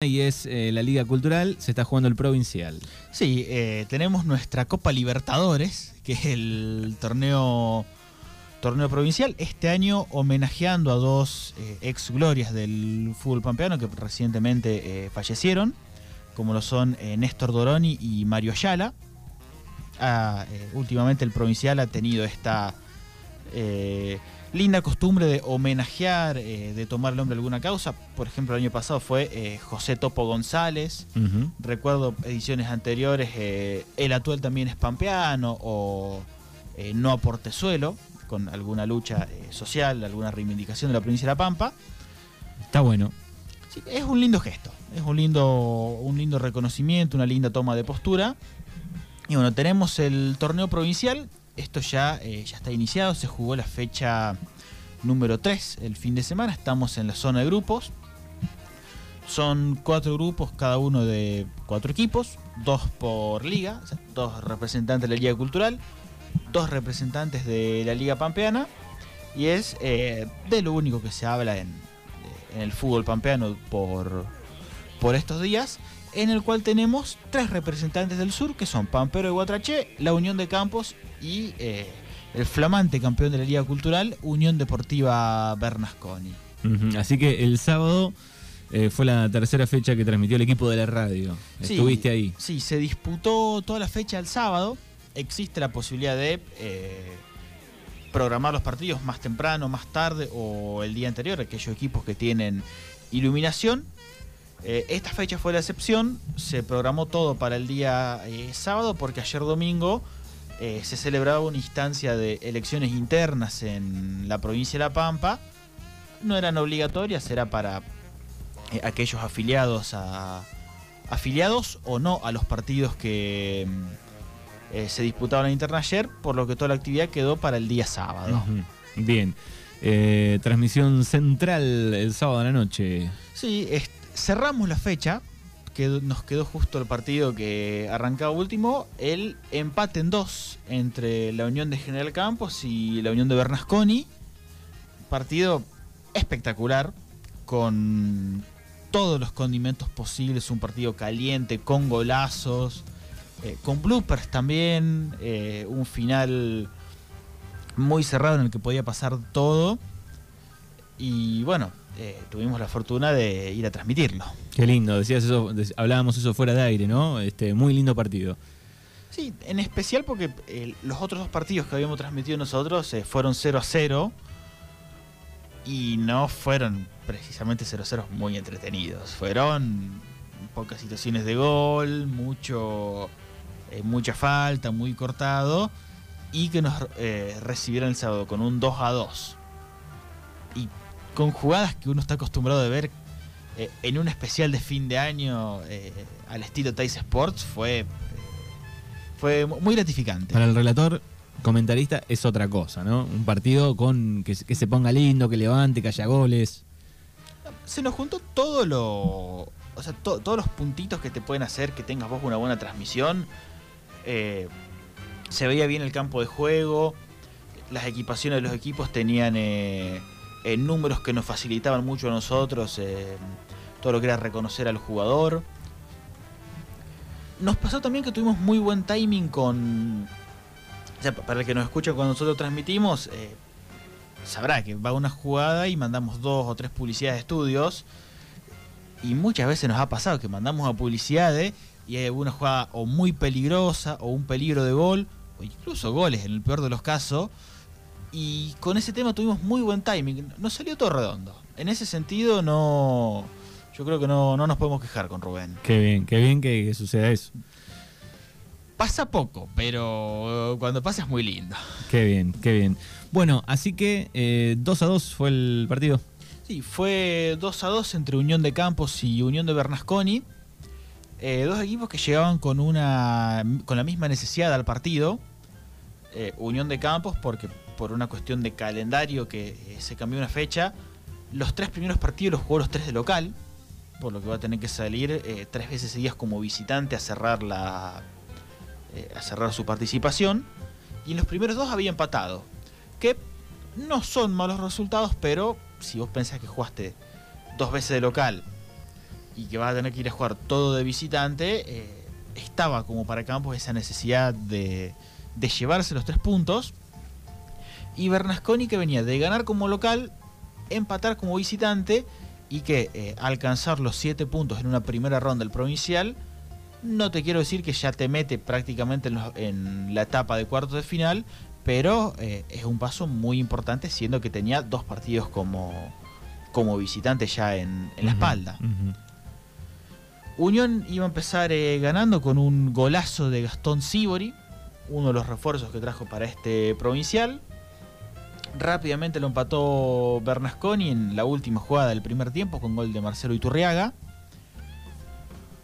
y es eh, la Liga Cultural, se está jugando el Provincial. Sí, eh, tenemos nuestra Copa Libertadores, que es el torneo, torneo provincial, este año homenajeando a dos eh, ex glorias del fútbol pampeano que recientemente fallecieron, como lo son Néstor Doroni y Mario Ayala. Ah, últimamente el provincial ha tenido esta linda costumbre de homenajear, eh, de tomar el nombre de alguna causa. Por ejemplo, el año pasado fue eh, José Topo González. Recuerdo ediciones anteriores, eh, El Atuel también es pampeano o No a Portezuelo, con alguna lucha social, alguna reivindicación de la provincia de La Pampa. Está bueno. Sí, es un lindo gesto, es un lindo, un lindo reconocimiento, una linda toma de postura. Y bueno, tenemos el torneo provincial, esto ya, eh, ya está iniciado, se jugó la fecha número 3 el fin de semana, estamos en la zona de grupos. Son cuatro grupos, cada uno de cuatro equipos, dos por liga, dos representantes de la Liga Cultural, dos representantes de la Liga Pampeana, y es eh, de lo único que se habla en, en el fútbol pampeano por, por estos días, en el cual tenemos tres representantes del sur, que son Pampero de Guatraché, la Unión de Campos y eh, el flamante campeón de la Liga Cultural, Unión Deportiva Bernasconi. Así que el sábado eh, fue la tercera fecha que transmitió el equipo de la radio. Sí. Estuviste ahí. Sí, se disputó toda la fecha el sábado. Existe la posibilidad de eh, programar los partidos más temprano, más tarde o el día anterior, aquellos equipos que tienen iluminación. Eh, esta fecha fue la excepción, se programó todo para el día eh, sábado porque ayer domingo eh, se celebraba una instancia de elecciones internas en la provincia de La Pampa. No eran obligatorias, era para aquellos afiliados a afiliados o no a los partidos que mm, se disputaban en interna ayer, por lo que toda la actividad quedó para el día sábado. Bien. Transmisión central el sábado a la noche. Sí, est- cerramos la fecha, que nos quedó justo el partido que arrancaba último, el empate en dos entre la Unión de General Campos y la Unión de Bernasconi. Partido espectacular, con todos los condimentos posibles, un partido caliente, con golazos, eh, con bloopers también, eh, un final muy cerrado en el que podía pasar todo. Y bueno, eh, tuvimos la fortuna de ir a transmitirlo. Qué lindo, decías eso, hablábamos eso fuera de aire, ¿no? Este, muy lindo partido. Sí, en especial porque eh, los otros dos partidos que habíamos transmitido nosotros eh, fueron 0 a 0 y no fueron precisamente 0 a 0 muy entretenidos. Fueron pocas situaciones de gol, mucho mucha falta, muy cortado y que nos recibieron el sábado con un 2 a 2. Con jugadas que uno está acostumbrado a ver eh, en un especial de fin de año eh, al estilo Tais Sports fue eh, fue muy gratificante. Para el relator, comentarista, es otra cosa, ¿no? Un partido con que, se- que se ponga lindo, que levante, que haya goles. Se nos juntó todo lo. O sea, to- todos los puntitos que te pueden hacer que tengas vos una buena transmisión. Eh, se veía bien el campo de juego. Las equipaciones de los equipos tenían eh, eh, números que nos facilitaban mucho a nosotros. eh, todo lo que era reconocer al jugador. Nos pasó también que tuvimos muy buen timing con. O para el que nos escucha cuando nosotros transmitimos, eh, sabrá que va una jugada y mandamos dos o tres publicidades de estudios. Y muchas veces nos ha pasado que mandamos a publicidades y hay alguna jugada o muy peligrosa o un peligro de gol o incluso goles en el peor de los casos. Y con ese tema tuvimos muy buen timing. Nos salió todo redondo. En ese sentido no... Yo creo que no, no nos podemos quejar con Rubén. Qué bien, qué bien que, que suceda eso. Pasa poco, pero cuando pasa es muy lindo. Qué bien, qué bien. Bueno, así que eh, 2 a 2 fue el partido. Sí, fue 2 a 2 entre Unión de Campos y Unión de Bernasconi. Eh, dos equipos que llegaban con una con la misma necesidad al partido. Eh, Unión de Campos, porque por una cuestión de calendario que eh, se cambió una fecha, los tres primeros partidos los jugó los tres de local, por lo que va a tener que salir eh, tres veces seguidas como visitante a cerrar la eh, a cerrar su participación. Y en los primeros dos había empatado, que no son malos resultados, pero si vos pensás que jugaste dos veces de local y que va a tener que ir a jugar todo de visitante, estaba como para Campos esa necesidad de llevarse los tres puntos. Y Bernasconi que venía de ganar como local, empatar como visitante y que eh, alcanzar los siete puntos en una primera ronda del provincial, no te quiero decir que ya te mete prácticamente en, los- en la etapa de cuartos de final, pero eh, es un paso muy importante siendo que tenía dos partidos como, como visitante ya en, en la espalda. Unión iba a empezar eh, ganando con un golazo de Gastón Sibori, uno de los refuerzos que trajo para este provincial. Rápidamente lo empató Bernasconi en la última jugada del primer tiempo con gol de Marcelo Iturriaga.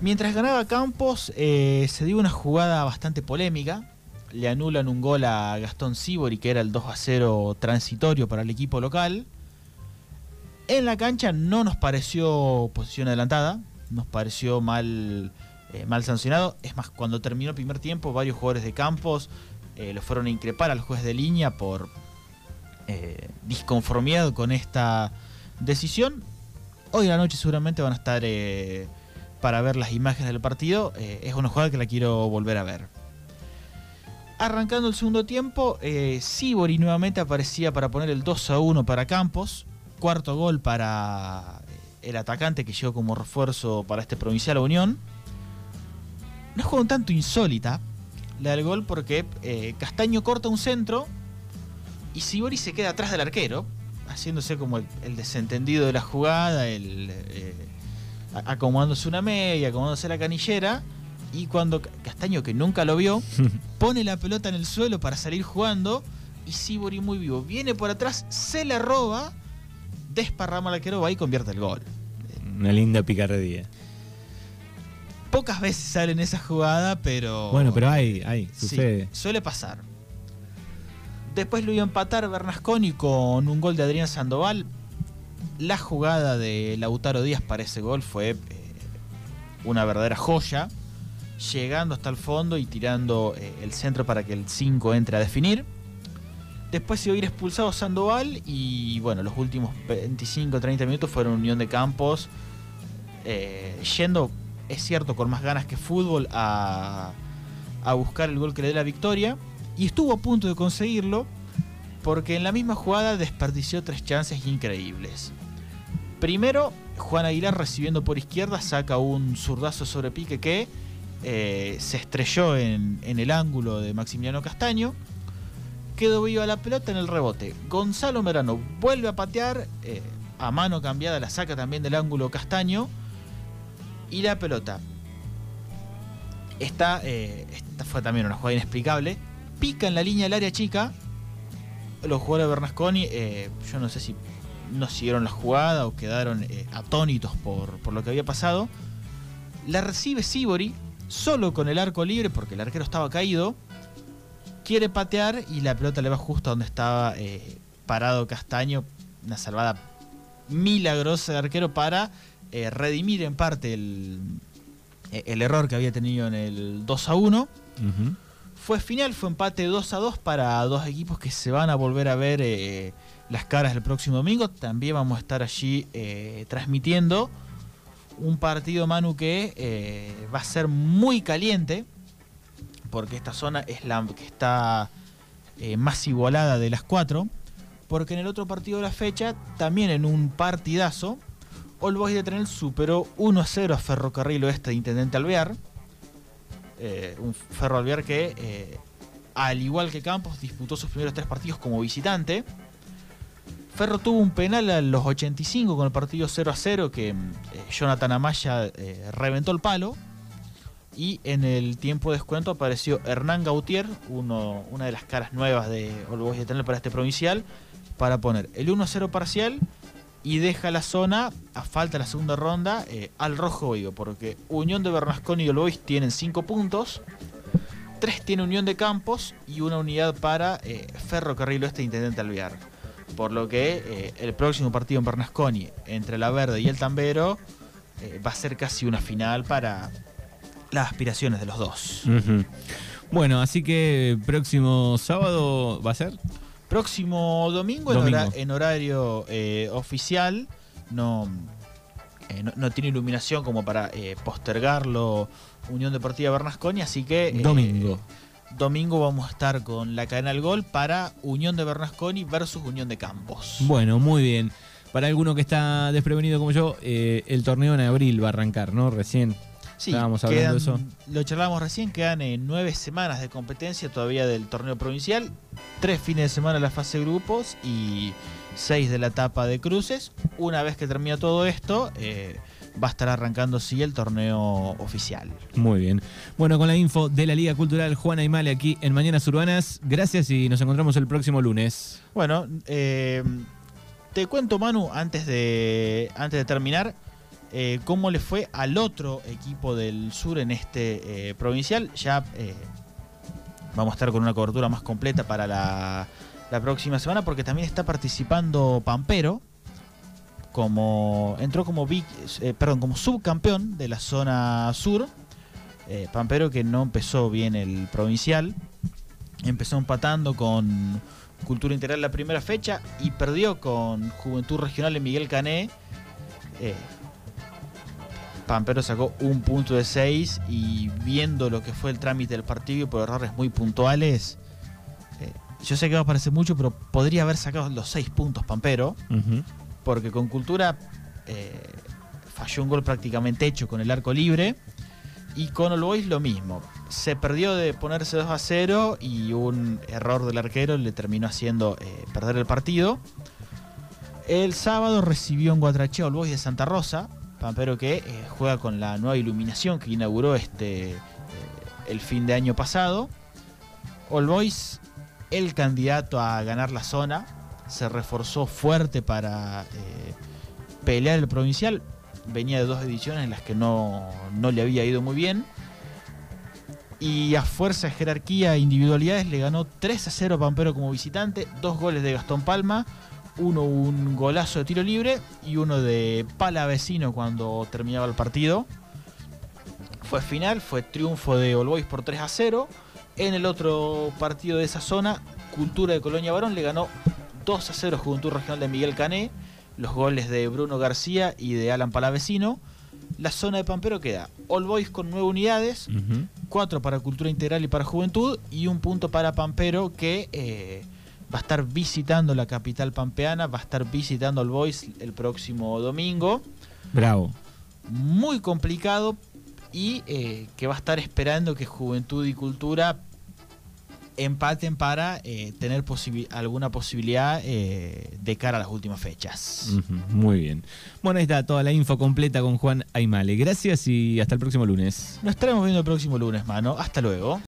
Mientras ganaba Campos, eh, se dio una jugada bastante polémica. Le anulan un gol a Gastón Sibori, que era el 2 a 0 transitorio para el equipo local. En la cancha no nos pareció posición adelantada, nos pareció mal, eh, mal sancionado. Es más, cuando terminó el primer tiempo, varios jugadores de Campos eh, lo fueron a increpar al juez de línea por eh, disconformidad con esta decisión. Hoy a la noche seguramente van a estar eh, para ver las imágenes del partido. Eh, es una jugada que la quiero volver a ver. Arrancando el segundo tiempo, eh, Sibori nuevamente aparecía para poner el 2 a 1 para Campos. Cuarto gol para el atacante que llegó como refuerzo para este Provincial Unión. Una jugada un tanto insólita la del gol porque Castaño corta un centro y Sibori se queda atrás del arquero, haciéndose como el, el desentendido de la jugada, el, eh, acomodándose una media, acomodándose la canillera. Y cuando Ca- Castaño, que nunca lo vio, pone la pelota en el suelo para salir jugando y Sibori muy vivo viene por atrás, se la roba, desparrama al arquero, va y convierte el gol. Una linda picardía. Pocas veces sale en esa jugada, pero... Bueno, pero hay, hay, Sí, sucede. suele pasar. Después lo iba a empatar Bernasconi con un gol de Adrián Sandoval. La jugada de Lautaro Díaz para ese gol fue eh, una verdadera joya. Llegando hasta el fondo y tirando eh, el centro para que el 5 entre a definir. Después se iba a ir expulsado Sandoval y bueno, los últimos 25-30 minutos fueron Unión de Campos eh, yendo, es cierto, con más ganas que fútbol a, a buscar el gol que le dé la victoria. Y estuvo a punto de conseguirlo porque en la misma jugada desperdició tres chances increíbles. Primero, Juan Aguilar recibiendo por izquierda saca un zurdazo sobre pique que eh, se estrelló en, el ángulo de Maximiliano Castaño. Quedó viva la pelota en el rebote. Gonzalo Merano vuelve a patear, eh, a mano cambiada la saca también del ángulo Castaño. Y la pelota está, eh, esta fue también una jugada inexplicable, pica en la línea del área chica. Los jugadores de Bernasconi, eh, yo no sé si no siguieron la jugada o quedaron eh, atónitos por, por lo que había pasado. La recibe Sibori, solo con el arco libre porque el arquero estaba caído. Quiere patear y la pelota le va justo a donde estaba eh, parado Castaño. Una salvada milagrosa del arquero para redimir en parte el, el error que había tenido en el 2 a 1. Ujú. Fue final, fue empate 2 a 2 para dos equipos que se van a volver a ver eh, las caras el próximo domingo. También vamos a estar allí eh, transmitiendo un partido, Manu, que eh, va a ser muy caliente, porque esta zona es la que está más igualada de las cuatro. Porque en el otro partido de la fecha, también en un partidazo, All Boys de Trenel superó 1 a 0 a Ferrocarril Oeste de Intendente Alvear. Eh, un Ferro Alvear que, eh, al igual que Campos, disputó sus primeros tres partidos como visitante. Ferro tuvo un penal a los 85 con el partido 0 a 0 que eh, Jonathan Amaya eh, reventó el palo. Y en el tiempo de descuento apareció Hernán Gautier, uno, una de las caras nuevas de All Boys de Trenel para este provincial, para poner el 1 a 0 parcial y deja la zona, a falta de la segunda ronda, eh, al rojo vivo, porque Unión de Bernasconi y All Boys tienen 5 puntos, 3 tiene Unión de Campos y una unidad para eh, Ferrocarril Oeste de Intendente Alvear. Por lo que eh, el próximo partido en Bernasconi entre la Verde y el Tambero eh, va a ser casi una final para las aspiraciones de los dos. Bueno, así que próximo sábado va a ser. Próximo domingo, en, Domingo. hora- en horario eh, oficial, no eh, no, no tiene iluminación como para eh, postergarlo Unión Deportiva Bernasconi, así que... eh, Domingo. Domingo vamos a estar con la cadena del gol para Unión de Bernasconi versus Unión de Campos. Bueno, muy bien. Para alguno que está desprevenido como yo, eh, el torneo en abril va a arrancar, ¿no? Recién. Sí, Estábamos hablando quedan- de eso. Lo charlamos recién, quedan eh, nueve semanas de competencia todavía del torneo provincial, tres fines de semana la fase de grupos y seis de la etapa de cruces. Una vez que termina todo esto, eh, va a estar arrancando sí el torneo oficial. Muy bien. Bueno, con la info de la Liga Cultural Juana Aymale aquí en Mañanas Urbanas. Gracias y nos encontramos el próximo lunes. Bueno, eh, te cuento, Manu, antes de, antes de terminar, eh, cómo le fue al otro equipo del sur en este eh, provincial. Ya eh, vamos a estar con una cobertura más completa para la, próxima semana, porque también está participando Pampero. Como entró como eh, perdón, como subcampeón de la zona sur. Pampero que no empezó bien el provincial. Empezó empatando con Cultura Integral la primera fecha y perdió con Juventud Regional en Miguel Cané. Pampero sacó un punto de seis y viendo lo que fue el trámite del partido por errores muy puntuales, eh, yo sé que va a parecer mucho, pero podría haber sacado los seis puntos Pampero, porque con Cultura eh, falló un gol prácticamente hecho con el arco libre. Y con All Boys lo mismo. Se perdió de ponerse 2 a 0 y un error del arquero le terminó haciendo eh, perder el partido. El sábado recibió un guatracheo All Boys de Santa Rosa, Pampero que eh, juega con la nueva iluminación que inauguró este eh, el fin de año pasado. All Boys, el candidato a ganar la zona, se reforzó fuerte para eh, pelear el provincial. Venía de dos ediciones en las que no, no le había ido muy bien. Y a fuerza jerarquía e individualidades le ganó 3 a 0 a Pampero como visitante. Dos goles de Gastón Palma. Uno un golazo de tiro libre y uno de pala vecino cuando terminaba el partido. Fue final, fue triunfo de All Boys por 3 a 0. En el otro partido de esa zona, Cultura de Colonia Barón le ganó 2 a 0 Juventud Regional de Miguel Cané. Los goles de Bruno García y de Alan Palavecino. La zona de Pampero queda All Boys con 9 unidades, Ujú. 4 para Cultura Integral y para Juventud y un punto para Pampero que eh, va a estar visitando la capital pampeana, va a estar visitando All Boys el próximo domingo. Bravo. Muy complicado y eh, que va a estar esperando que Juventud y Cultura empaten para eh, tener alguna posibilidad eh, de cara a las últimas fechas. Muy bien. Bueno, ahí está toda la info completa con Juan Aymale. Gracias y hasta el próximo lunes. Nos estaremos viendo el próximo lunes, mano. Hasta luego.